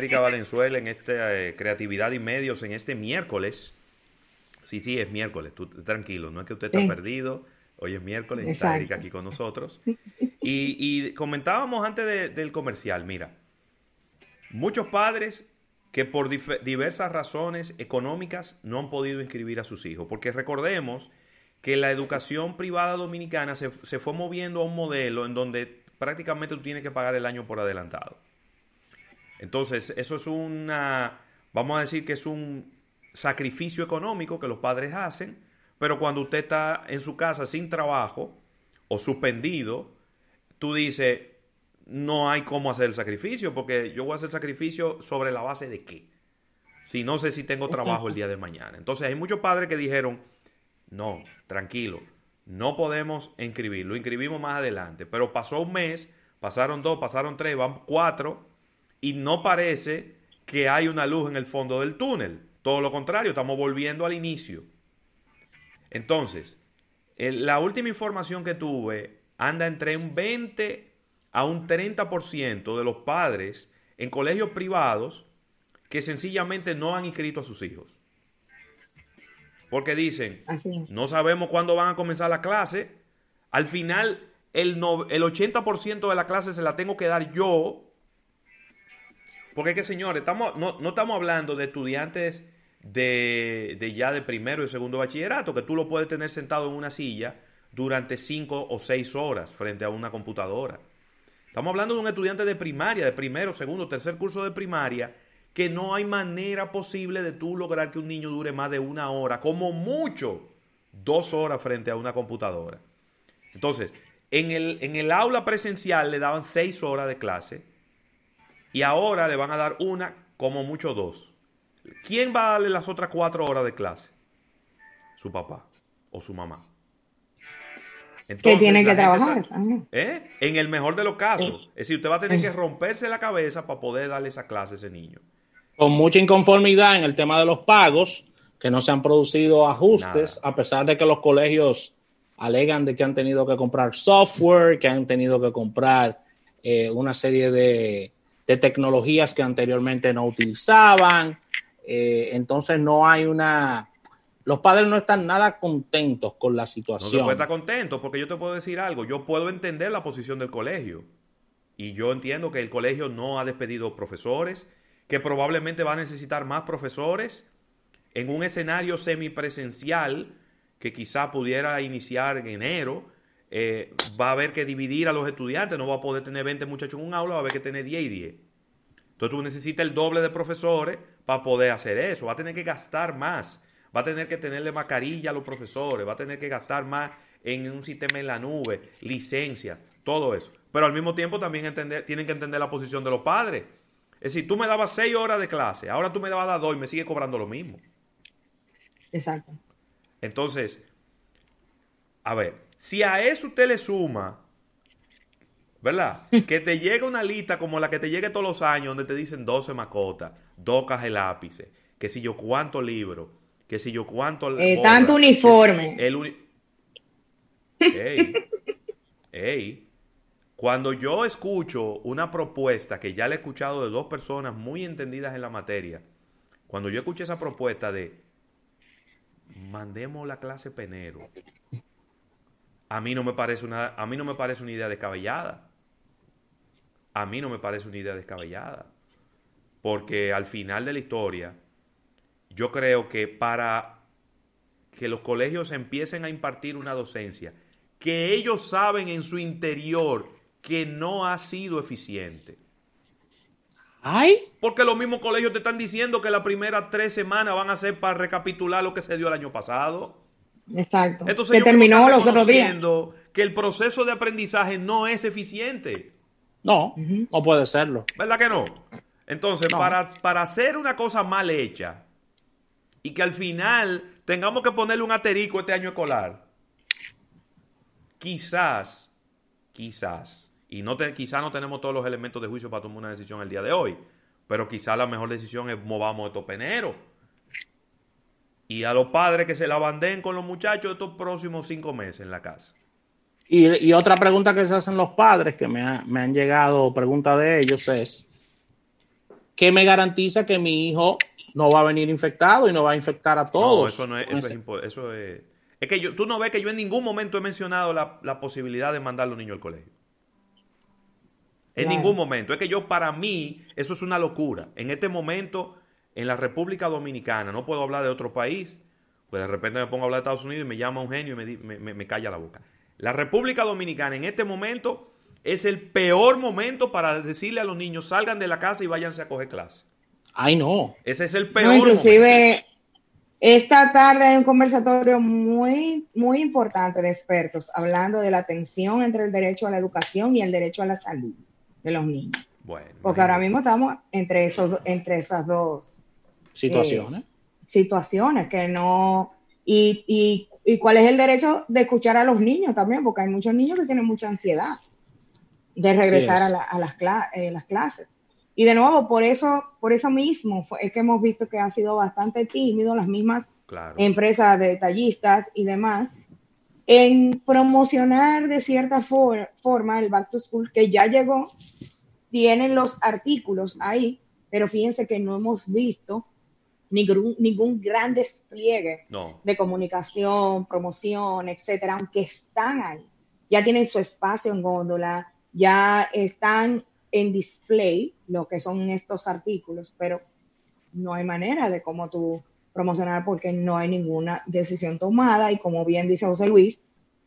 Erika Valenzuela en esta eh, Creatividad y Medios en este miércoles. Sí, sí, es miércoles, tú tranquilo, no es que usted está perdido. Hoy es miércoles está Erika aquí con nosotros. Y, comentábamos antes del comercial, mira, muchos padres que por diversas razones económicas no han podido inscribir a sus hijos, porque recordemos que la educación privada dominicana se, se fue moviendo a un modelo en donde prácticamente tú tienes que pagar el año por adelantado. Entonces, eso es una, vamos a decir que es un sacrificio económico que los padres hacen, pero cuando usted está en su casa sin trabajo o suspendido, tú dices, no hay cómo hacer el sacrificio, porque yo voy a hacer sacrificio sobre la base de qué. Si no sé si tengo trabajo el día de mañana. Entonces hay muchos padres que dijeron, no, tranquilo, no podemos inscribir, lo inscribimos más adelante. Pero pasó un mes, pasaron dos, pasaron tres, van cuatro, y no parece que hay una luz en el fondo del túnel. Todo lo contrario, estamos volviendo al inicio. Entonces, la última información que tuve anda entre un 20 a un 30% de los padres en colegios privados que sencillamente no han inscrito a sus hijos. Porque dicen, no sabemos cuándo van a comenzar la clase. Al final, el, el 80% de la clase se la tengo que dar yo. Porque es que, señores, estamos, no, no estamos hablando de estudiantes de, de, ya de primero y segundo bachillerato, que tú lo puedes tener sentado en una silla durante cinco o seis horas frente a una computadora. Estamos hablando de un estudiante de primaria, de primero, segundo, tercer curso de primaria, que no hay manera posible de tú lograr que un niño dure más de una hora, como mucho, dos horas frente a una computadora. Entonces, en el, en el aula presencial le daban seis horas de clase y ahora le van a dar una, como mucho dos. ¿Quién va a darle las otras cuatro horas de clase? Su papá o su mamá. que tiene que trabajar. ¿eh? En el mejor de los casos. Es decir, usted va a tener que romperse la cabeza para poder darle esa clase a ese niño. Con mucha inconformidad en el tema de los pagos, que no se han producido ajustes, a pesar de que los colegios alegan de que han tenido que comprar software, que han tenido que comprar eh, una serie de, de tecnologías que anteriormente no utilizaban. Eh, entonces no hay una... Los padres no están nada contentos con la situación. No se estar contento porque yo te puedo decir algo. Yo puedo entender la posición del colegio. Y yo entiendo que el colegio no ha despedido profesores, que probablemente va a necesitar más profesores en un escenario semipresencial que quizá pudiera iniciar en enero. Eh, va a haber que dividir a los estudiantes, no va a poder tener 20 muchachos en un aula, va a haber que tener 10 y 10. Entonces tú necesitas el doble de profesores para poder hacer eso. Va a tener que gastar más. Va a tener que tenerle mascarilla a los profesores. Va a tener que gastar más en un sistema en la nube, licencias, todo eso. Pero al mismo tiempo también entender, tienen que entender la posición de los padres. Es decir, tú me dabas seis horas de clase, ahora tú me dabas dos y me sigues cobrando lo mismo. Exacto. Entonces, a ver, si a eso usted le suma ¿verdad? que te llegue una lista como la que te llegue todos los años, donde te dicen 12 mascotas, dos cajas de lápices, que si yo cuánto libro, que si yo cuánto... Eh, tanto uniforme. El ey, ey, cuando yo escucho una propuesta que ya le he escuchado de dos personas muy entendidas en la materia, cuando yo escuché esa propuesta de mandemos la clase penero, a mí no me parece una, a mí no me parece una idea descabellada a mí no me parece una idea descabellada. Porque al final de la historia, yo creo que para que los colegios empiecen a impartir una docencia que ellos saben en su interior que no ha sido eficiente. ¿Ay? Porque los mismos colegios te están diciendo que las primeras tres semanas van a ser para recapitular lo que se dio el año pasado. Exacto. Entonces, que terminó los otros días. Que el proceso de aprendizaje no es eficiente. No, no puede serlo. ¿Verdad que no? Entonces, para, para hacer una cosa mal hecha y que al final tengamos que ponerle un aterico este año escolar, quizás, quizás, y no te, quizás no tenemos todos los elementos de juicio para tomar una decisión el día de hoy, pero quizás la mejor decisión es movamos estos peneros. Y a los padres que se la banden con los muchachos estos próximos cinco meses en la casa. Y, otra pregunta que se hacen los padres, que me, han llegado preguntas de ellos, es ¿qué me garantiza que mi hijo no va a venir infectado y no va a infectar a todos? No, eso no es, eso es, es, que yo, tú no ves que yo en ningún momento he mencionado la, posibilidad de mandar a los niños al colegio. En ningún momento. Es que yo, para mí, eso es una locura. En este momento, en la República Dominicana, no puedo hablar de otro país, pues de repente me pongo a hablar de Estados Unidos y me llama un genio y me, me, me calla la boca. La República Dominicana en este momento es el peor momento para decirle a los niños salgan de la casa y váyanse a coger clase. Ay, no. Ese es el peor. inclusive, esta tarde hay un conversatorio muy, muy importante de expertos hablando de la tensión entre el derecho a la educación y el derecho a la salud de los niños. Bueno, Porque ahora mismo estamos entre, esos, entre esas dos situaciones. Eh, situaciones que no. Y, y, y cuál es el derecho de escuchar a los niños también, porque hay muchos niños que tienen mucha ansiedad de regresar a, las, eh, las, clases. Y de nuevo, por eso, por eso mismo es que hemos visto que ha sido bastante tímido las mismas empresas detallistas y demás en promocionar de cierta forma el Back to School que ya llegó, tienen los artículos ahí, pero fíjense que no hemos visto ningún, ningún gran despliegue de comunicación, promoción, etcétera, aunque están ahí. Ya tienen su espacio en góndola, ya están en display lo que son estos artículos, pero no hay manera de cómo tú promocionar porque no hay ninguna decisión tomada y como bien dice José Luis,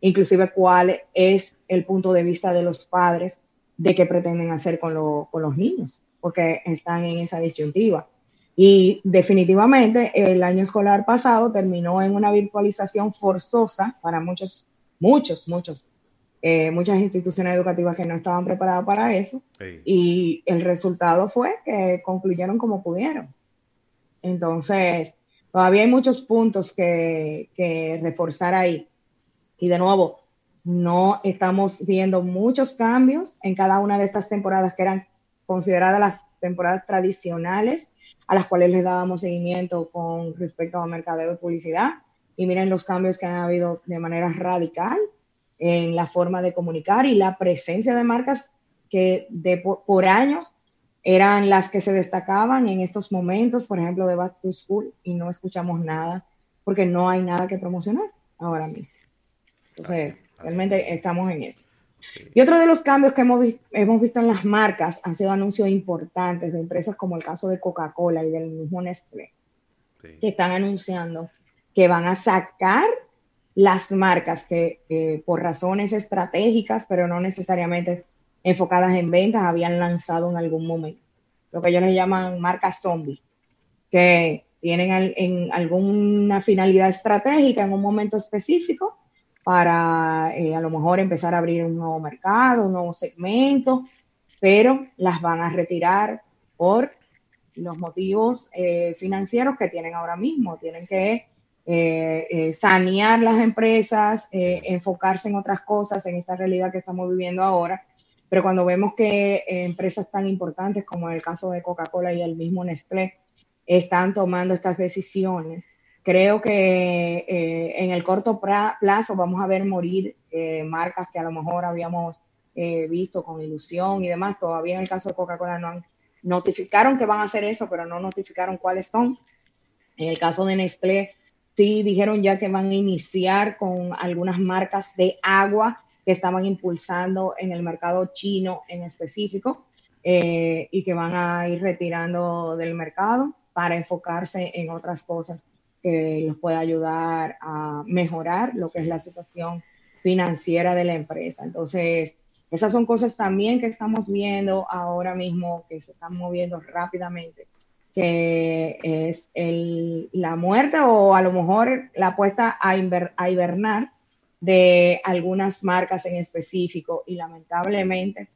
inclusive cuál es el punto de vista de los padres de qué pretenden hacer con, con los niños, porque están en esa disyuntiva. Y definitivamente el año escolar pasado terminó en una virtualización forzosa para muchos, muchos, muchos eh, muchas instituciones educativas que no estaban preparadas para eso y el resultado fue que concluyeron como pudieron. Entonces, todavía hay muchos puntos que, que reforzar ahí. Y de nuevo, no estamos viendo muchos cambios en cada una de estas temporadas que eran consideradas las temporadas tradicionales a las cuales le dábamos seguimiento con respecto a mercadeo y publicidad. Y miren los cambios que han habido de manera radical en la forma de comunicar y la presencia de marcas que de, por, años eran las que se destacaban en estos momentos, por ejemplo, de Back to School, y no escuchamos nada porque no hay nada que promocionar ahora mismo. Entonces, realmente estamos en eso. Y otro de los cambios que hemos, hemos visto en las marcas han sido anuncios importantes de empresas como el caso de Coca-Cola y del mismo Nestlé, que están anunciando que van a sacar las marcas que por razones estratégicas, pero no necesariamente enfocadas en ventas, habían lanzado en algún momento. Lo que ellos les llaman marcas zombies, que tienen en alguna finalidad estratégica en un momento específico para eh, a lo mejor empezar a abrir un nuevo mercado, un nuevo segmento, pero las van a retirar por los motivos eh, financieros que tienen ahora mismo. Tienen que eh, eh, sanear las empresas, enfocarse en otras cosas, en esta realidad que estamos viviendo ahora. Pero cuando vemos que empresas tan importantes como el caso de Coca-Cola y el mismo Nestlé están tomando estas decisiones, creo que en el corto plazo vamos a ver morir marcas que a lo mejor habíamos visto con ilusión y demás. Todavía en el caso de Coca-Cola no han notificaron que van a hacer eso, pero no notificaron cuáles son. En el caso de Nestlé, Sí, dijeron ya que van a iniciar con algunas marcas de agua que estaban impulsando en el mercado chino en específico eh, y que van a ir retirando del mercado para enfocarse en otras cosas que los pueda ayudar a mejorar lo que es la situación financiera de la empresa. Entonces, esas son cosas también que estamos viendo ahora mismo que se están moviendo rápidamente que es el, la muerte o a lo mejor la apuesta a, a hibernar de algunas marcas en específico y lamentablemente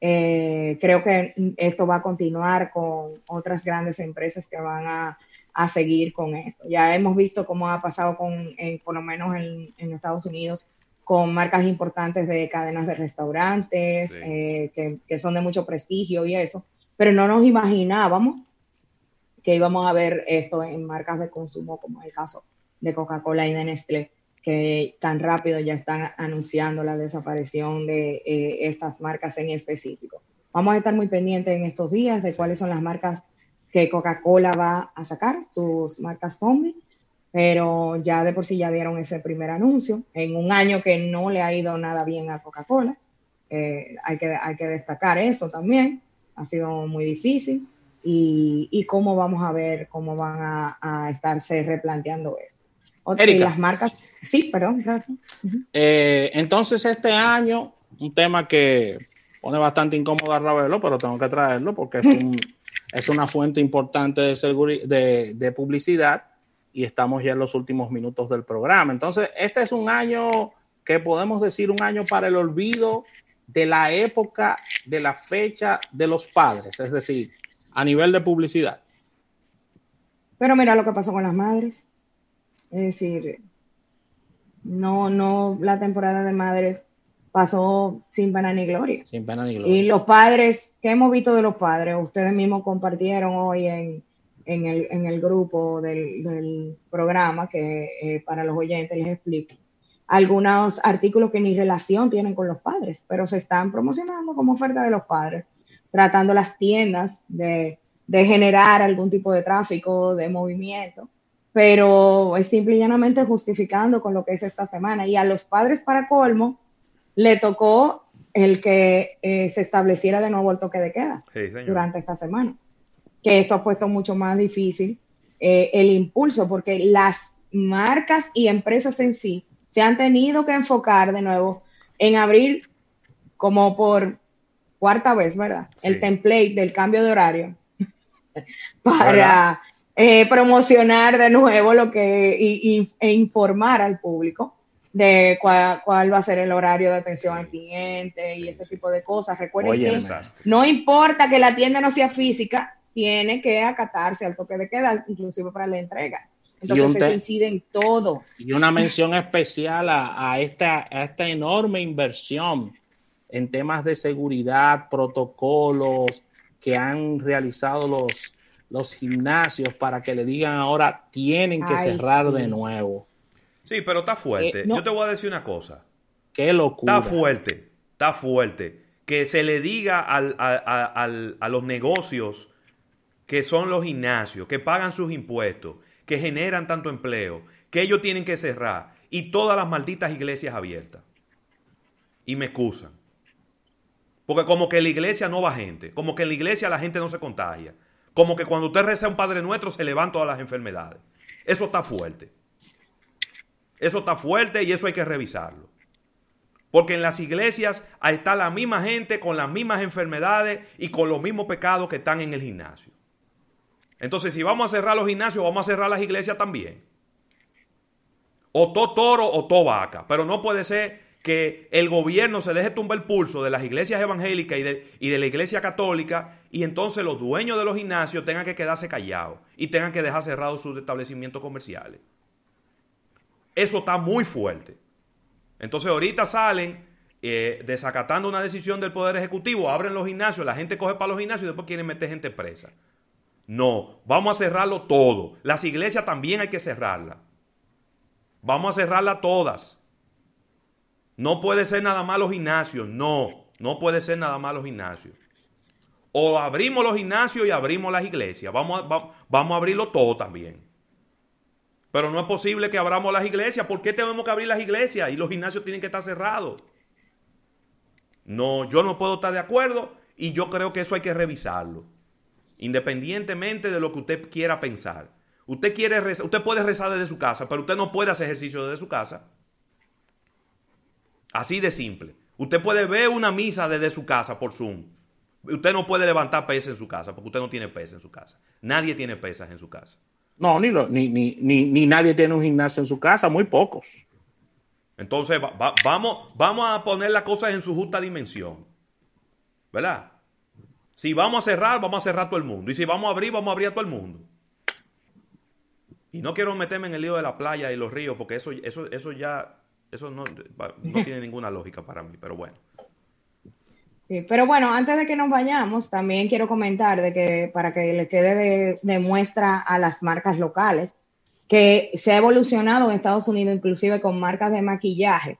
eh, creo que esto va a continuar con otras grandes empresas que van a, a seguir con esto. Ya hemos visto cómo ha pasado con, eh, por lo menos en, en, Estados Unidos, con marcas importantes de cadenas de restaurantes, eh, que, que son de mucho prestigio y eso, pero no nos imaginábamos que íbamos a ver esto en marcas de consumo, como el caso de Coca-Cola y de Nestlé, que tan rápido ya están anunciando la desaparición de eh, estas marcas en específico. Vamos a estar muy pendientes en estos días de cuáles son las marcas que Coca-Cola va a sacar sus marcas zombie, pero ya de por sí ya dieron ese primer anuncio en un año que no le ha ido nada bien a Coca-Cola. Eh, hay, que, hay que destacar eso también, ha sido muy difícil y, cómo vamos a ver cómo van a, estarse replanteando esto. y las marcas, sí, perdón, gracias. Eh, entonces este año, un tema que pone bastante incómodo a Ravelo, pero tengo que traerlo porque es, es una fuente importante de, de, de publicidad y estamos ya en los últimos minutos del programa. Entonces, este es un año que podemos decir un año para el olvido de la época, de la fecha de los padres, es decir, a nivel de publicidad. Pero mira lo que pasó con las madres. Es decir, no, no, la temporada de madres pasó sin pena ni gloria. Sin pena ni gloria. Y los padres, ¿qué hemos visto de los padres? Ustedes mismos compartieron hoy en, el, grupo del, programa que eh, para los oyentes les explico algunos artículos que ni relación tienen con los padres, pero se están promocionando como oferta de los padres tratando las tiendas de, generar algún tipo de tráfico, de movimiento, pero es simple y llanamente justificando con lo que es esta semana. Y a los padres, para colmo, le tocó el que eh, se estableciera de nuevo el toque de queda durante esta semana, que esto ha puesto mucho más difícil eh, el impulso, porque las marcas y empresas en sí se han tenido que enfocar de nuevo en abrir como por cuarta vez, ¿verdad? El template del cambio de horario para eh, promocionar de nuevo lo que y, e informar al público de cuál, va a ser el horario de atención al cliente y ese tipo de cosas. Recuerden que no importa que la tienda no sea física, tiene que acatarse al toque de queda, inclusive para la entrega. Entonces eso incide en todo. Y una mención especial a, esta, a esta enorme inversión en temas de seguridad, protocolos que han realizado los, los gimnasios para que le digan ahora tienen que cerrar de nuevo. Sí, pero está fuerte. Eh, Yo te voy a decir una cosa. Qué locura. Está fuerte, está fuerte. Que se le diga a los negocios que son los gimnasios, que pagan sus impuestos, que generan tanto empleo, que ellos tienen que cerrar y todas las malditas iglesias abiertas. Y me excusan. Porque como que en la iglesia no va gente, como que en la iglesia la gente no se contagia, como que cuando usted reza un Padre Nuestro se levantan todas las enfermedades. Eso está fuerte. Eso está fuerte y eso hay que revisarlo. Porque en las iglesias está la misma gente con las mismas enfermedades y con los mismos pecados que están en el gimnasio. Entonces, si vamos a cerrar los gimnasios, vamos a cerrar las iglesias también. O todo toro o todo vaca. Pero no puede ser que el gobierno se deje tumbar el pulso de las iglesias evangélicas y de, y de, la iglesia católica y entonces los dueños de los gimnasios tengan que quedarse callados y tengan que dejar cerrados sus establecimientos comerciales. Eso está muy fuerte. Entonces ahorita salen eh, desacatando una decisión del Poder Ejecutivo, abren los gimnasios, la gente coge para los gimnasios y después quieren meter gente presa. No, vamos a cerrarlo todo. Las iglesias también hay que cerrarlas. Vamos a cerrarlas todas. No puede ser nada más los gimnasios, no, no puede ser nada más los gimnasios. O abrimos los gimnasios y abrimos las iglesias, vamos a, vamos a abrirlo todo también. Pero no es posible que abramos las iglesias. ¿Por qué tenemos que abrir las iglesias y los gimnasios tienen que estar cerrados? No, yo no puedo estar de acuerdo y yo creo que eso hay que revisarlo. Independientemente de lo que usted quiera pensar. Usted, quiere usted puede rezar desde su casa, pero usted no puede hacer ejercicio desde su casa. Así de simple. Usted puede ver una misa desde su casa por Zoom. Usted no puede levantar pesas en su casa porque usted no tiene pesas en su casa. Nadie tiene pesas en su casa. No, ni, ni, ni, nadie tiene un gimnasio en su casa, muy pocos. Entonces, vamos, vamos a poner las cosas en su justa dimensión. ¿Verdad? Si vamos a cerrar, vamos a cerrar todo el mundo. Y si vamos a abrir, vamos a abrir a todo el mundo. Y no quiero meterme en el lío de la playa y los ríos, porque eso, eso, eso ya eso no, tiene ninguna lógica para mí, pero bueno. Sí, pero bueno, antes de que nos vayamos, también quiero comentar de que para que le quede de, muestra a las marcas locales, que se ha evolucionado en Estados Unidos, inclusive con marcas de maquillaje,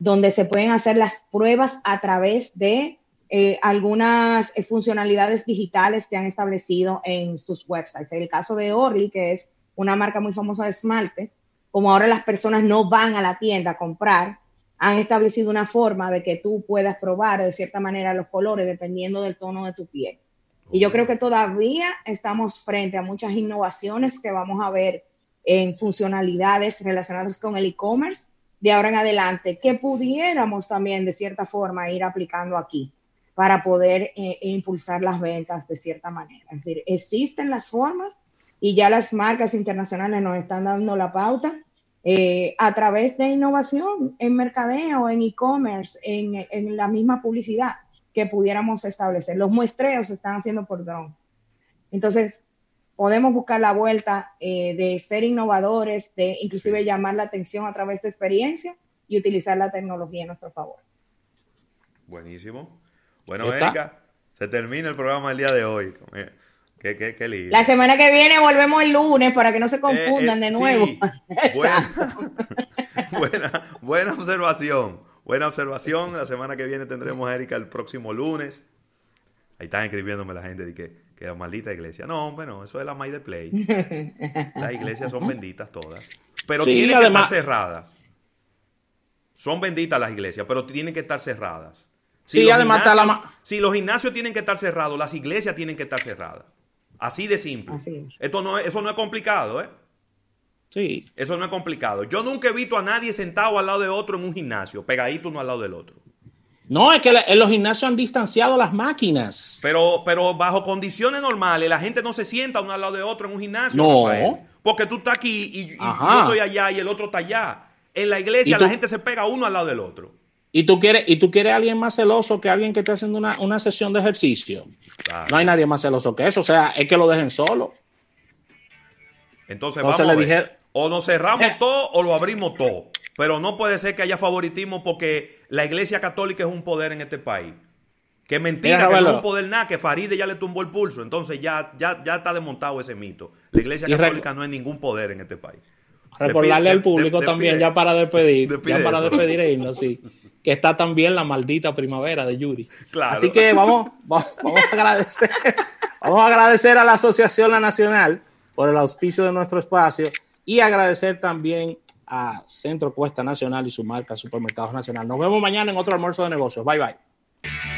donde se pueden hacer las pruebas a través de eh, algunas eh, funcionalidades digitales que han establecido en sus websites. El caso de Orly, que es una marca muy famosa de esmaltes, como ahora las personas no van a la tienda a comprar, han establecido una forma de que tú puedas probar de cierta manera los colores dependiendo del tono de tu piel. Y yo creo que todavía estamos frente a muchas innovaciones que vamos a ver en funcionalidades relacionadas con el e-commerce de ahora en adelante, que pudiéramos también de cierta forma ir aplicando aquí para poder eh, impulsar las ventas de cierta manera. Es decir, existen las formas y ya las marcas internacionales nos están dando la pauta eh, a través de innovación en mercadeo, en e-commerce, en, la misma publicidad que pudiéramos establecer. Los muestreos se están haciendo por drone. Entonces, podemos buscar la vuelta eh, de ser innovadores, de inclusive llamar la atención a través de experiencia y utilizar la tecnología en nuestro favor. Buenísimo. Bueno, Erika, se termina el programa del día de hoy. Qué, qué, qué lindo. La semana que viene volvemos el lunes para que no se eh, confundan de nuevo. Buena, buena, observación. Buena observación. La semana que viene tendremos a Erika el próximo lunes. Ahí están escribiéndome la gente de que, que la maldita iglesia. No, bueno, eso es la May de Play. Las iglesias son benditas todas. Pero tienen que estar cerradas. Son benditas las iglesias, pero tienen que estar cerradas. Si sí, además está la... Si los gimnasios tienen que estar cerrados, las iglesias tienen que estar cerradas. Así de simple. Esto no, eso no es complicado, ¿eh? Sí. Eso no es complicado. Yo nunca he visto a nadie sentado al lado de otro en un gimnasio, pegadito uno al lado del otro. No, es que en los gimnasios han distanciado las máquinas. Pero, pero bajo condiciones normales, la gente no se sienta uno al lado de otro en un gimnasio. No. porque tú estás aquí y, yo estoy allá y el otro está allá. En la iglesia la gente se pega uno al lado del otro. Y tú quieres, y tú quieres a alguien más celoso que alguien que esté haciendo una, sesión de ejercicio. No hay nadie más celoso que eso. O sea, es que lo dejen solo. Entonces, vamos le o nos cerramos eh. todo o lo abrimos todo. Pero no puede ser que haya favoritismo porque la iglesia católica es un poder en este país. Que mentira, que no es un poder nada, que Faride ya le tumbó el pulso. Entonces ya, ya, ya está desmontado ese mito. La iglesia católica no es ningún poder en este país. Recordarle al público también, ya para despedir, ya para despedir e irnos, sí que está también la maldita primavera de Yuri. Así que vamos, vamos, a agradecer, vamos a agradecer a la Asociación La Nacional por el auspicio de nuestro espacio y agradecer también a Centro Cuesta Nacional y su marca Supermercados Nacional. Nos vemos mañana en otro almuerzo de negocios. Bye bye.